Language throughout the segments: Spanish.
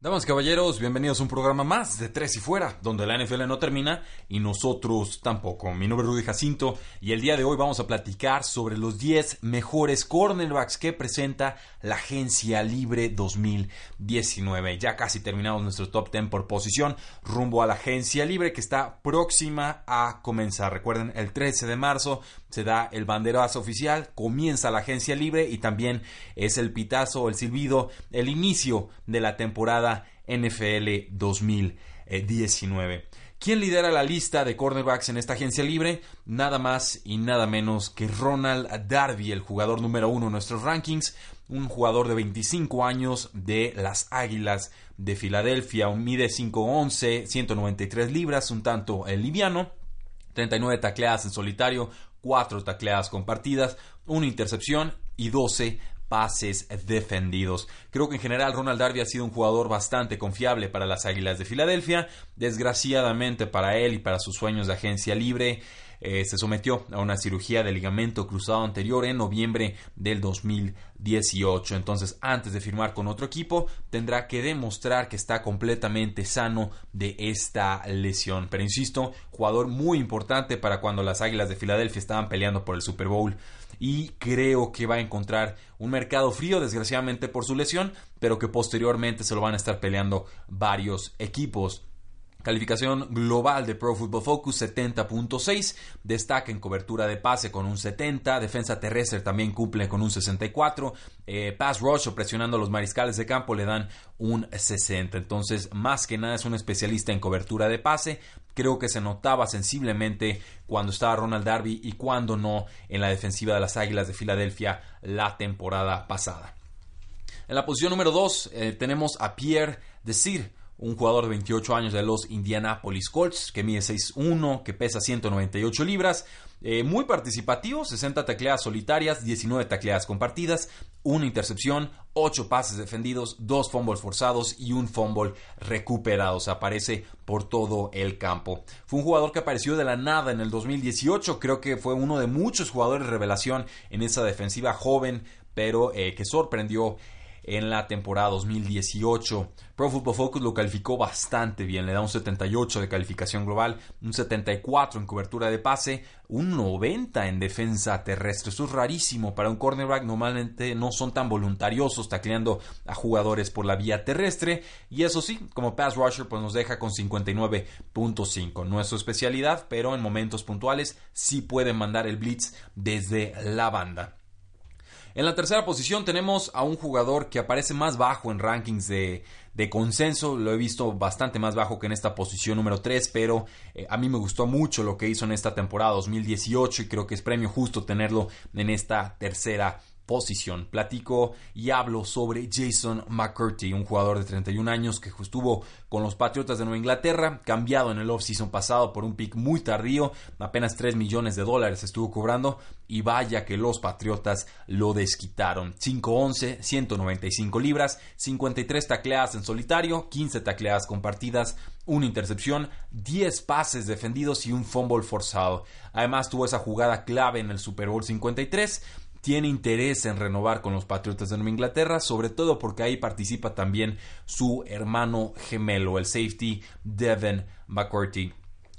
Damas caballeros, bienvenidos a un programa más de Tres y Fuera, donde la NFL no termina y nosotros tampoco. Mi nombre es Rudy Jacinto y el día de hoy vamos a platicar sobre los 10 mejores cornerbacks que presenta la Agencia Libre 2019. Ya casi terminamos nuestro top 10 por posición, rumbo a la Agencia Libre que está próxima a comenzar. Recuerden, el 13 de marzo se da el banderazo oficial, comienza la Agencia Libre y también es el pitazo, el silbido, el inicio de la temporada NFL 2019. ¿Quién lidera la lista de cornerbacks en esta agencia libre? Nada más y nada menos que Ronald Darby, el jugador número uno en nuestros rankings, un jugador de 25 años de las Águilas de Filadelfia, mide 5'11, 193 libras, un tanto liviano, 39 tacleadas en solitario, 4 tacleadas compartidas, una intercepción y 12 pases defendidos. Creo que en general Ronald Darby ha sido un jugador bastante confiable para las Águilas de Filadelfia. Desgraciadamente para él y para sus sueños de agencia libre, eh, se sometió a una cirugía de ligamento cruzado anterior en noviembre del 2018. Entonces, antes de firmar con otro equipo, tendrá que demostrar que está completamente sano de esta lesión. Pero insisto, jugador muy importante para cuando las Águilas de Filadelfia estaban peleando por el Super Bowl y creo que va a encontrar un mercado frío, desgraciadamente por su lesión, pero que posteriormente se lo van a estar peleando varios equipos. Calificación global de Pro Football Focus 70.6, destaca en cobertura de pase con un 70, defensa terrestre también cumple con un 64, eh, pass rush o presionando a los mariscales de campo le dan un 60, entonces más que nada es un especialista en cobertura de pase, creo que se notaba sensiblemente cuando estaba Ronald Darby y cuando no en la defensiva de las Águilas de Filadelfia la temporada pasada. En la posición número 2 eh, tenemos a Pierre Desir, un jugador de 28 años de los Indianapolis Colts, que mide 6'1, que pesa 198 libras, eh, muy participativo, 60 tacleadas solitarias, 19 tacleadas compartidas, una intercepción, 8 pases defendidos, 2 fumbles forzados y un fumble recuperado. Se aparece por todo el campo. Fue un jugador que apareció de la nada en el 2018. Creo que fue uno de muchos jugadores revelación en esa defensiva joven, pero eh, que sorprendió en la temporada 2018. Pro Football Focus lo calificó bastante bien, le da un 78 de calificación global, un 74 en cobertura de pase, un 90 en defensa terrestre. Eso es rarísimo para un cornerback, normalmente no son tan voluntariosos tacleando a jugadores por la vía terrestre y eso sí, como pass rusher pues nos deja con 59.5. No es su especialidad, pero en momentos puntuales sí puede mandar el blitz desde la banda. En la tercera posición tenemos a un jugador que aparece más bajo en rankings de, consenso. Lo he visto bastante más bajo que en esta posición número 3, pero eh, a mí me gustó mucho lo que hizo en esta temporada 2018 y creo que es premio justo tenerlo en esta tercera posición. Platico y hablo sobre Jason McCurdy, un jugador de 31 años que estuvo con los Patriotas de Nueva Inglaterra, cambiado en el offseason pasado por un pick muy tardío, apenas 3 millones de dólares estuvo cobrando y vaya que los Patriotas lo desquitaron. 5'11, 195 libras, 53 tacleadas en solitario, 15 tacleadas compartidas, una intercepción, 10 pases defendidos y un fumble forzado. Además tuvo esa jugada clave en el Super Bowl 53 tiene interés en renovar con los Patriotas de Nueva Inglaterra, sobre todo porque ahí participa también su hermano gemelo, el safety Devin McCourty.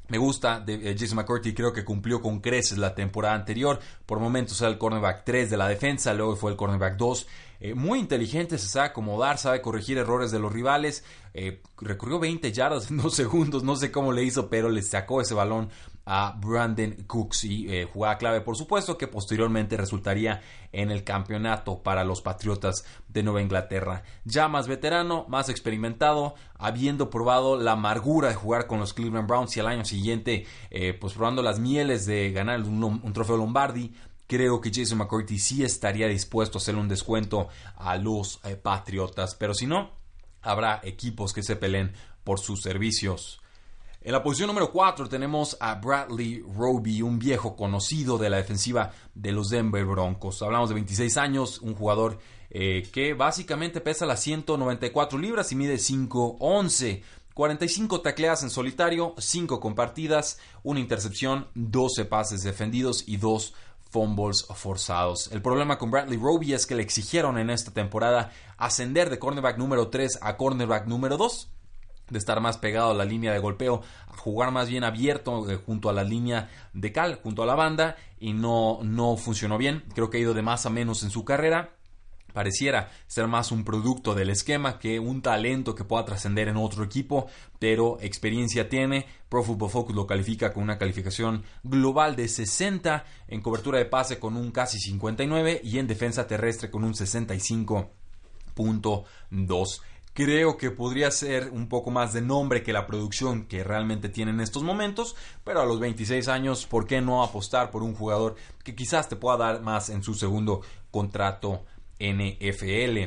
Me gusta de eh, Jason McCourty, creo que cumplió con creces la temporada anterior. Por momentos era el cornerback 3 de la defensa, luego fue el cornerback 2. Eh, muy inteligente, se sabe acomodar, sabe corregir errores de los rivales. Eh, recorrió 20 yardas en dos segundos, no sé cómo le hizo, pero le sacó ese balón a Brandon Cooks y eh, jugada clave por supuesto que posteriormente resultaría en el campeonato para los Patriotas de Nueva Inglaterra. Ya más veterano, más experimentado, habiendo probado la amargura de jugar con los Cleveland Browns y al año siguiente eh, pues probando las mieles de ganar un, trofeo Lombardi creo que Jason McCourty sí estaría dispuesto a hacer un descuento a los eh, Patriotas, pero si no, habrá equipos que se peleen por sus servicios. En la posición número 4 tenemos a Bradley Roby, un viejo conocido de la defensiva de los Denver Broncos. Hablamos de 26 años, un jugador eh, que básicamente pesa las 194 libras y mide 5'11". 45 tacleadas en solitario, 5 compartidas, una intercepción, 12 pases defendidos y 2 fumbles forzados. El problema con Bradley Roby es que le exigieron en esta temporada ascender de cornerback número 3 a cornerback número 2 de estar más pegado a la línea de golpeo, a jugar más bien abierto eh, junto a la línea de cal, junto a la banda, y no, no funcionó bien. Creo que ha ido de más a menos en su carrera. Pareciera ser más un producto del esquema que un talento que pueda trascender en otro equipo, pero experiencia tiene. Pro Football Focus lo califica con una calificación global de 60, en cobertura de pase con un casi 59 y en defensa terrestre con un 65.2 creo que podría ser un poco más de nombre que la producción que realmente tiene en estos momentos, pero a los 26 años, ¿por qué no apostar por un jugador que quizás te pueda dar más en su segundo contrato NFL?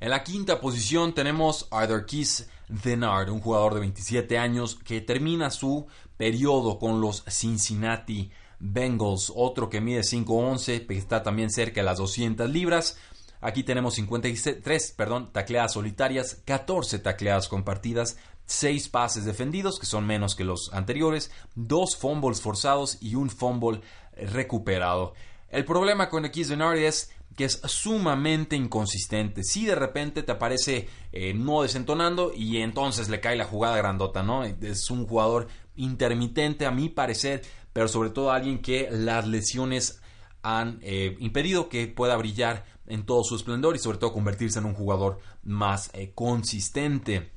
En la quinta posición tenemos a Keith Denard, un jugador de 27 años que termina su periodo con los Cincinnati Bengals, otro que mide 5'11, que está también cerca de las 200 libras, Aquí tenemos 53, perdón, tacleadas solitarias, 14 tacleadas compartidas, 6 pases defendidos, que son menos que los anteriores, 2 fumbles forzados y un fumble recuperado. El problema con X Denari es que es sumamente inconsistente. Si de repente te aparece eh, no desentonando y entonces le cae la jugada grandota, ¿no? Es un jugador intermitente a mi parecer, pero sobre todo alguien que las lesiones han eh, impedido que pueda brillar en todo su esplendor y sobre todo convertirse en un jugador más eh, consistente.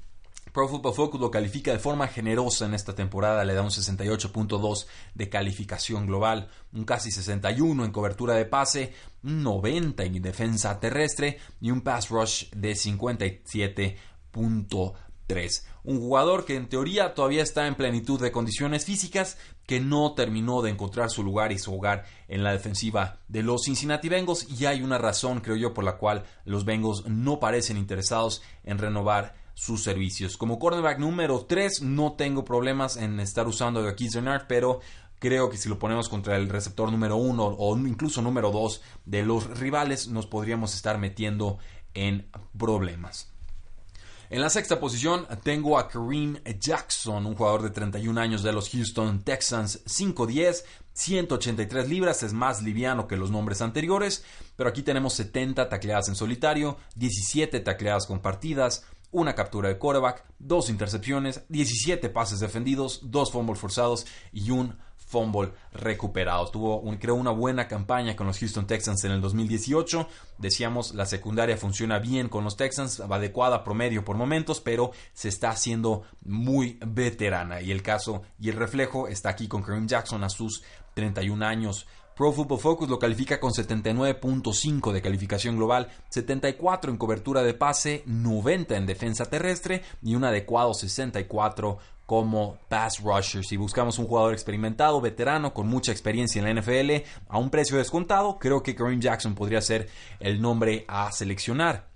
Pro Football Focus lo califica de forma generosa en esta temporada, le da un 68.2 de calificación global, un casi 61 en cobertura de pase, un 90 en defensa terrestre y un pass rush de 57.3. Un jugador que en teoría todavía está en plenitud de condiciones físicas, que no terminó de encontrar su lugar y su hogar en la defensiva de los Cincinnati Bengals y hay una razón, creo yo, por la cual los Bengals no parecen interesados en renovar sus servicios. Como cornerback número 3 no tengo problemas en estar usando a Keith Renard, pero creo que si lo ponemos contra el receptor número 1 o incluso número 2 de los rivales nos podríamos estar metiendo en problemas. En la sexta posición tengo a Kareem Jackson, un jugador de 31 años de los Houston Texans, 5'10, 183 libras, es más liviano que los nombres anteriores, pero aquí tenemos 70 tacleadas en solitario, 17 tacleadas compartidas, una captura de quarterback, dos intercepciones, 17 pases defendidos, dos fumbles forzados y un fumble recuperado. Tuvo, un, creo, una buena campaña con los Houston Texans en el 2018. Decíamos, la secundaria funciona bien con los Texans, adecuada promedio por momentos, pero se está haciendo muy veterana. Y el caso y el reflejo está aquí con Kareem Jackson a sus 31 años. Pro Football Focus lo califica con 79.5 de calificación global, 74 en cobertura de pase, 90 en defensa terrestre y un adecuado 64 como pass rusher. Si buscamos un jugador experimentado, veterano, con mucha experiencia en la NFL, a un precio descontado, creo que Kareem Jackson podría ser el nombre a seleccionar.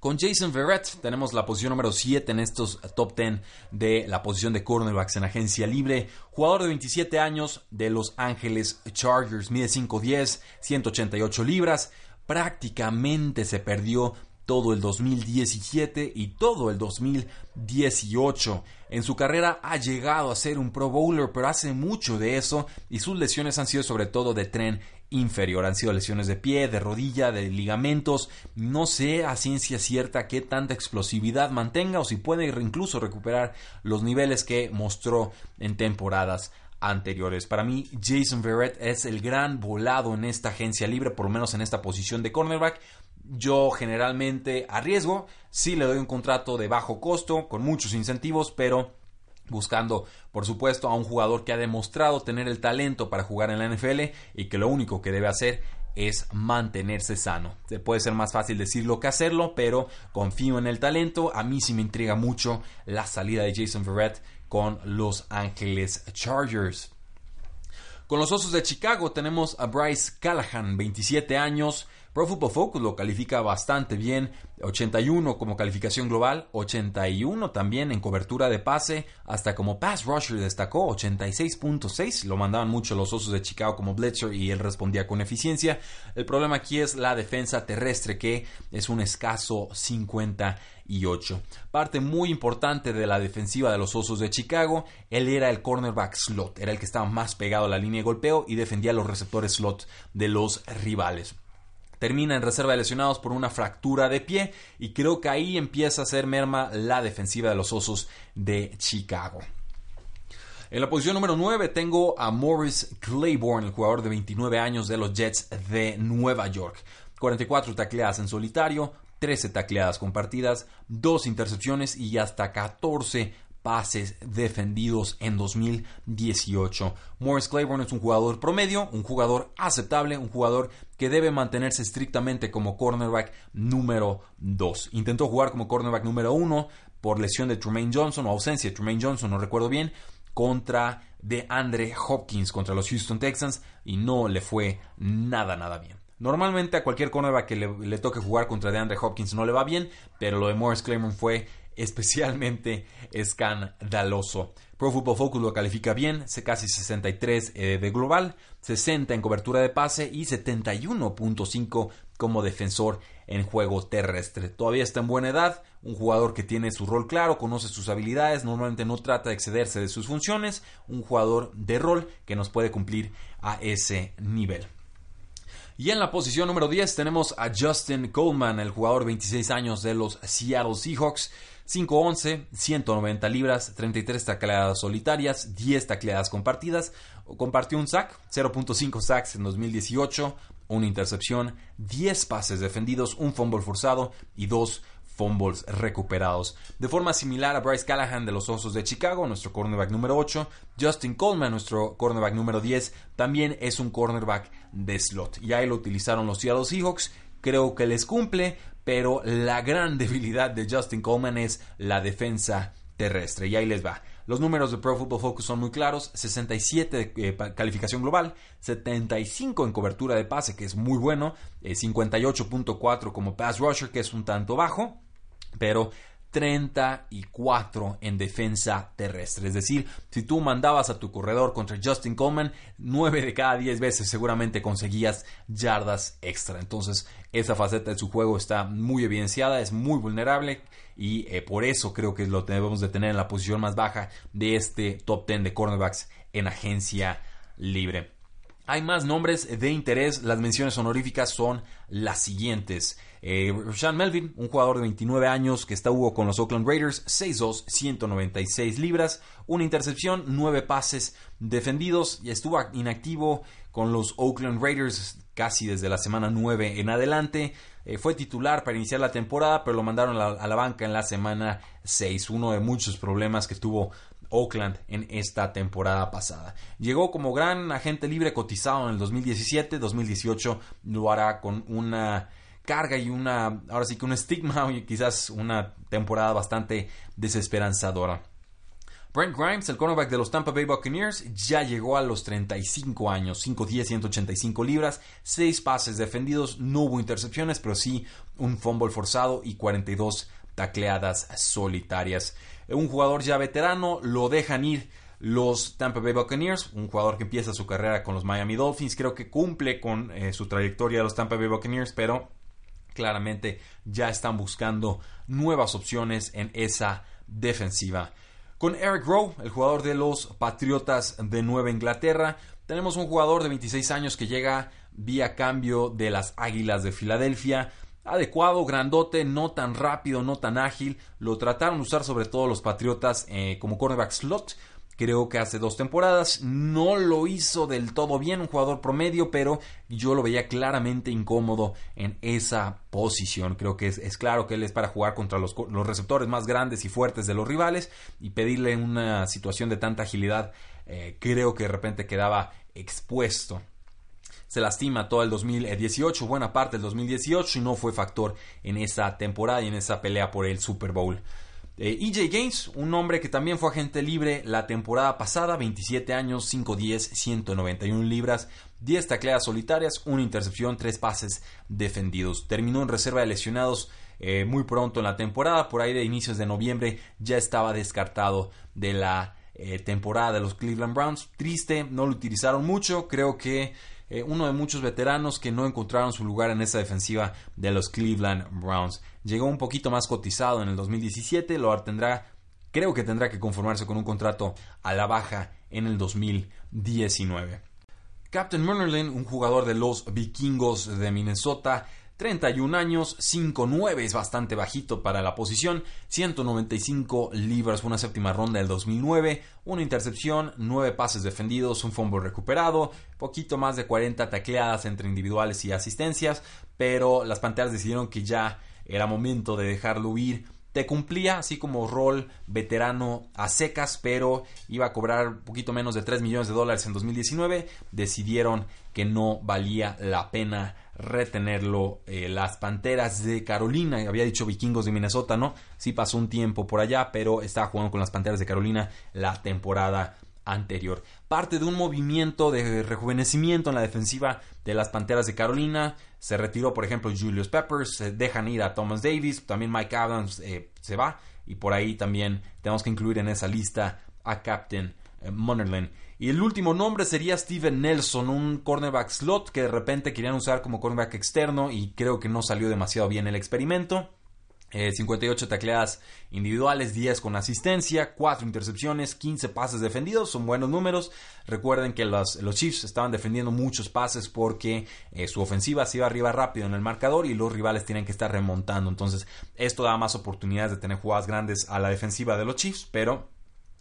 Con Jason Verrett tenemos la posición número 7 en estos top 10 de la posición de cornerbacks en agencia libre. Jugador de 27 años de Los Ángeles Chargers, mide 5'10, 188 libras. Prácticamente se perdió todo el 2017 y todo el 2018. En su carrera ha llegado a ser un Pro Bowler, pero hace mucho de eso y sus lesiones han sido sobre todo de tren inferior. Han sido lesiones de pie, de rodilla, de ligamentos. No sé a ciencia cierta qué tanta explosividad mantenga o si puede incluso recuperar los niveles que mostró en temporadas anteriores. Para mí, Jason Verrett es el gran volado en esta agencia libre, por lo menos en esta posición de cornerback. Yo generalmente arriesgo, sí le doy un contrato de bajo costo, con muchos incentivos, pero buscando, por supuesto, a un jugador que ha demostrado tener el talento para jugar en la NFL y que lo único que debe hacer es mantenerse sano. Se puede ser más fácil decirlo que hacerlo, pero confío en el talento. A mí sí me intriga mucho la salida de Jason Verrett con Los Ángeles Chargers. Con los Osos de Chicago tenemos a Bryce Callahan, 27 años, Pro Football Focus lo califica bastante bien, 81 como calificación global, 81 también en cobertura de pase, hasta como pass rusher destacó, 86.6, lo mandaban mucho los Osos de Chicago como blitzer y él respondía con eficiencia. El problema aquí es la defensa terrestre que es un escaso 58. Parte muy importante de la defensiva de los Osos de Chicago, él era el cornerback slot, era el que estaba más pegado a la línea de golpeo y defendía los receptores slot de los rivales termina en reserva de lesionados por una fractura de pie y creo que ahí empieza a ser merma la defensiva de los Osos de Chicago. En la posición número 9 tengo a Morris Claiborne, el jugador de 29 años de los Jets de Nueva York. 44 tacleadas en solitario, 13 tacleadas compartidas, 2 intercepciones y hasta 14 pases defendidos en 2018. Morris Claiborne es un jugador promedio, un jugador aceptable, un jugador que debe mantenerse estrictamente como cornerback número 2. Intentó jugar como cornerback número 1 por lesión de Tremaine Johnson o ausencia de Tremaine Johnson, no recuerdo bien, contra de Andre Hopkins contra los Houston Texans y no le fue nada, nada bien. Normalmente a cualquier cornerback que le, le toque jugar contra de Andre Hopkins no le va bien, pero lo de Morris Claiborne fue especialmente escandaloso. Pro Football Focus lo califica bien, casi 63 eh, de global, 60 en cobertura de pase y 71.5 como defensor en juego terrestre. Todavía está en buena edad, un jugador que tiene su rol claro, conoce sus habilidades, normalmente no trata de excederse de sus funciones, un jugador de rol que nos puede cumplir a ese nivel. Y en la posición número 10 tenemos a Justin Coleman, el jugador de 26 años de los Seattle Seahawks. 5'11, 190 libras, 33 tacleadas solitarias, 10 tacleadas compartidas. Compartió un sack, 0.5 sacks en 2018, una intercepción, 10 pases defendidos, un fumble forzado y 2 fumbles recuperados. De forma similar a Bryce Callahan de los Osos de Chicago, nuestro cornerback número 8, Justin Coleman, nuestro cornerback número 10, también es un cornerback de slot. Y ahí lo utilizaron los Seattle Seahawks. Creo que les cumple, pero la gran debilidad de Justin Coleman es la defensa terrestre. Y ahí les va. Los números de Pro Football Focus son muy claros. 67 de eh, calificación global, 75 en cobertura de pase, que es muy bueno, 58.4 eh, como pass rusher, que es un tanto bajo, pero 34 en defensa terrestre. Es decir, si tú mandabas a tu corredor contra Justin Coleman, 9 de cada 10 veces seguramente conseguías yardas extra. Entonces, esa faceta de su juego está muy evidenciada, es muy vulnerable y eh, por eso creo que lo debemos de tener en la posición más baja de este top 10 de cornerbacks en agencia libre. Hay más nombres de interés, las menciones honoríficas son las siguientes. Eh, Sean Melvin, un jugador de 29 años que está con los Oakland Raiders, 6'2, 196 libras, una intercepción, 9 pases defendidos y estuvo inactivo con los Oakland Raiders casi desde la semana 9 en adelante. Eh, fue titular para iniciar la temporada, pero lo mandaron a la, a la banca en la semana 6. Uno de muchos problemas que tuvo Oakland en esta temporada pasada. Llegó como gran agente libre cotizado en el 2017, 2018 lo hará con una carga y una, ahora sí que un estigma y quizás una temporada bastante desesperanzadora. Brent Grimes, el cornerback de los Tampa Bay Buccaneers, ya llegó a los 35 años, 5'10, 185 libras, 6 pases defendidos, no hubo intercepciones, pero sí un fumble forzado y 42 tacleadas solitarias. Un jugador ya veterano, lo dejan ir los Tampa Bay Buccaneers, un jugador que empieza su carrera con los Miami Dolphins, creo que cumple con eh, su trayectoria de los Tampa Bay Buccaneers, pero claramente ya están buscando nuevas opciones en esa defensiva. Con Eric Rowe, el jugador de los Patriotas de Nueva Inglaterra, tenemos un jugador de 26 años que llega vía cambio de las Águilas de Filadelfia. Adecuado, grandote, no tan rápido, no tan ágil. Lo trataron de usar sobre todo los Patriotas eh, como cornerback slot creo que hace dos temporadas. No lo hizo del todo bien, un jugador promedio, pero yo lo veía claramente incómodo en esa posición. Creo que es, claro que él es para jugar contra los, receptores más grandes y fuertes de los rivales y pedirle una situación de tanta agilidad, eh, creo que de repente quedaba expuesto se lastima todo el 2018, buena parte del 2018 y no fue factor en esa temporada y en esa pelea por el Super Bowl. EJ e Gaines, un hombre que también fue agente libre la temporada pasada, 27 años, 5'10, 191 libras, 10 tacleadas solitarias, una intercepción, 3 pases defendidos. Terminó en reserva de lesionados eh, muy pronto en la temporada, por ahí de inicios de noviembre ya estaba descartado de la eh, temporada de los Cleveland Browns. Triste, no lo utilizaron mucho, creo que eh, uno de muchos veteranos que no encontraron su lugar en esa defensiva de los Cleveland Browns. Llegó un poquito más cotizado en el 2017, lo tendrá, creo que tendrá que conformarse con un contrato a la baja en el 2019. Captain Munnerlin, un jugador de los vikingos de Minnesota, 31 años, 5'9 es bastante bajito para la posición, 195 libras, una séptima ronda del 2009, una intercepción, 9 pases defendidos, un fumble recuperado, poquito más de 40 tacleadas entre individuales y asistencias, pero las Panteras decidieron que ya era momento de dejarlo huir te cumplía así como rol veterano a secas, pero iba a cobrar un poquito menos de 3 millones de dólares en 2019. Decidieron que no valía la pena retenerlo. Eh, las Panteras de Carolina, había dicho vikingos de Minnesota, ¿no? Sí pasó un tiempo por allá, pero estaba jugando con las Panteras de Carolina la temporada anterior. Parte de un movimiento de rejuvenecimiento en la defensiva de las Panteras de Carolina. Se retiró, por ejemplo, Julius Peppers, se dejan ir a Thomas Davis, también Mike Adams eh, se va. Y por ahí también tenemos que incluir en esa lista a Captain eh, Y el último nombre sería Steven Nelson, un cornerback slot que de repente querían usar como cornerback externo y creo que no salió demasiado bien el experimento. 58 eh, tacleadas individuales, 10 con asistencia, 4 intercepciones, 15 pases defendidos, son buenos números. Recuerden que los, los Chiefs estaban defendiendo muchos pases porque eh, su ofensiva se iba arriba rápido en el marcador y los rivales tienen que estar remontando. Entonces, esto da más oportunidades de tener jugadas grandes a la defensiva de los Chiefs, pero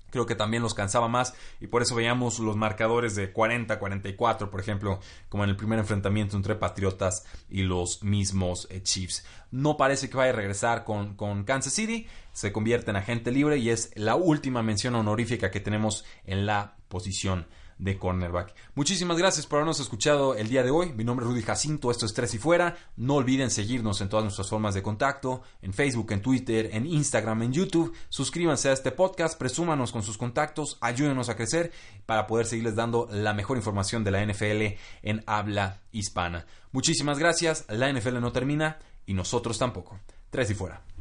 creo que también los cansaba más y por eso veíamos los marcadores de 40, 44, por ejemplo, como en el primer enfrentamiento entre Patriotas y los mismos eh, Chiefs. No parece que vaya a regresar con, con Kansas City, se convierte en agente libre y es la última mención honorífica que tenemos en la posición de cornerback. Muchísimas gracias por habernos escuchado el día de hoy. Mi nombre es Rudy Jacinto, esto es Tres y Fuera. No olviden seguirnos en todas nuestras formas de contacto, en Facebook, en Twitter, en Instagram, en YouTube. Suscríbanse a este podcast, presúmanos con sus contactos, ayúdenos a crecer para poder seguirles dando la mejor información de la NFL en habla hispana. Muchísimas gracias, la NFL no termina y nosotros tampoco. Tres y Fuera.